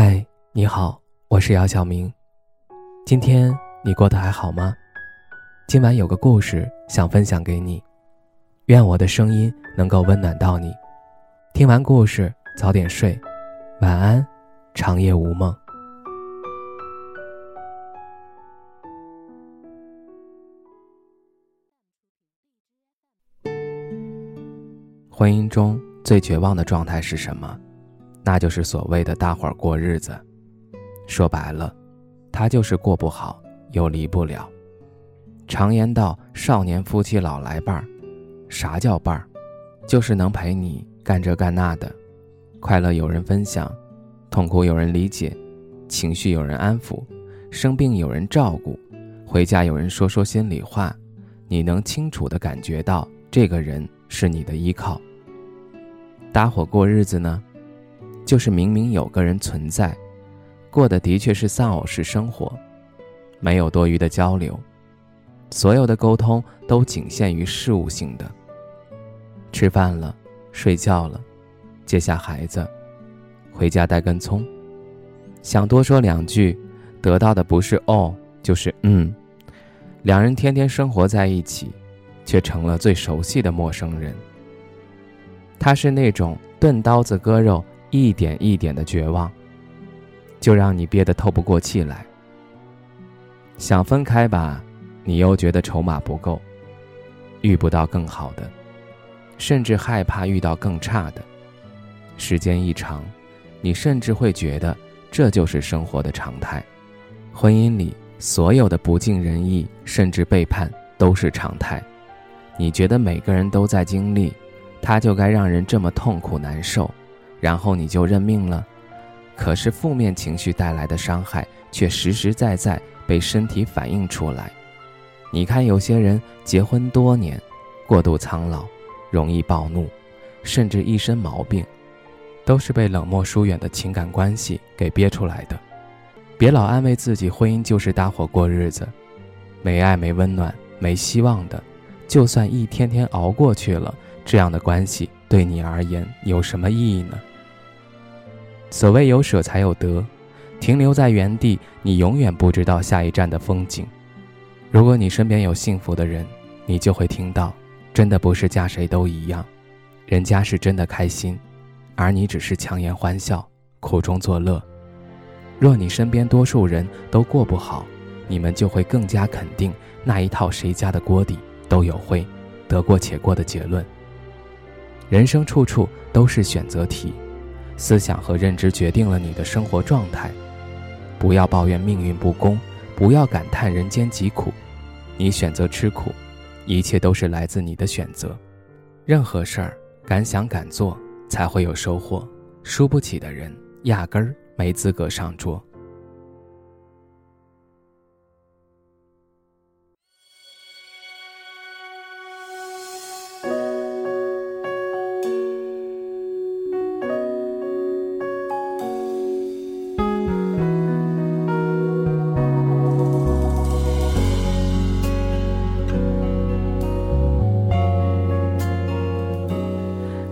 嗨，你好，我是姚晓明。今天你过得还好吗？今晚有个故事想分享给你，愿我的声音能够温暖到你。听完故事早点睡，晚安，长夜无梦。婚姻中最绝望的状态是什么？那就是所谓的大伙儿过日子，说白了，他就是过不好又离不了。常言道：“少年夫妻老来伴儿。”啥叫伴儿？就是能陪你干这干那的，快乐有人分享，痛苦有人理解，情绪有人安抚，生病有人照顾，回家有人说说心里话，你能清楚地感觉到这个人是你的依靠。搭伙过日子呢？就是明明有个人存在，过的的确是丧偶式生活，没有多余的交流，所有的沟通都仅限于事务性的。吃饭了，睡觉了，接下孩子，回家带根葱，想多说两句，得到的不是哦，就是嗯。两人天天生活在一起，却成了最熟悉的陌生人。他是那种钝刀子割肉。一点一点的绝望，就让你憋得透不过气来。想分开吧，你又觉得筹码不够，遇不到更好的，甚至害怕遇到更差的。时间一长，你甚至会觉得这就是生活的常态。婚姻里所有的不尽人意，甚至背叛都是常态。你觉得每个人都在经历，他就该让人这么痛苦难受。然后你就认命了，可是负面情绪带来的伤害却实实在在被身体反映出来。你看，有些人结婚多年，过度苍老，容易暴怒，甚至一身毛病，都是被冷漠疏远的情感关系给憋出来的。别老安慰自己，婚姻就是搭伙过日子，没爱、没温暖、没希望的，就算一天天熬过去了，这样的关系对你而言有什么意义呢？所谓有舍才有得，停留在原地，你永远不知道下一站的风景。如果你身边有幸福的人，你就会听到，真的不是嫁谁都一样，人家是真的开心，而你只是强颜欢笑，苦中作乐。若你身边多数人都过不好，你们就会更加肯定那一套谁家的锅底都有灰，得过且过的结论。人生处处都是选择题。思想和认知决定了你的生活状态，不要抱怨命运不公，不要感叹人间疾苦。你选择吃苦，一切都是来自你的选择。任何事儿敢想敢做，才会有收获。输不起的人，压根儿没资格上桌。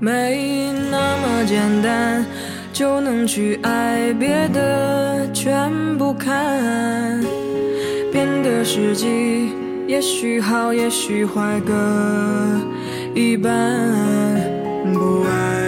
没那么简单就能去爱，别的全不看。变得实际也许好，也许坏各一半。不爱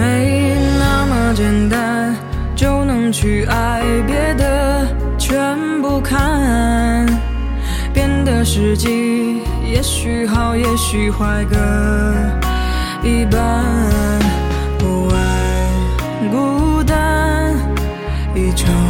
没那么简单就能去爱别的全不看。变得实际也许好也许坏各一半不爱孤单一场。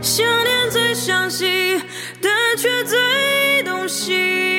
想念最伤心但却最动心。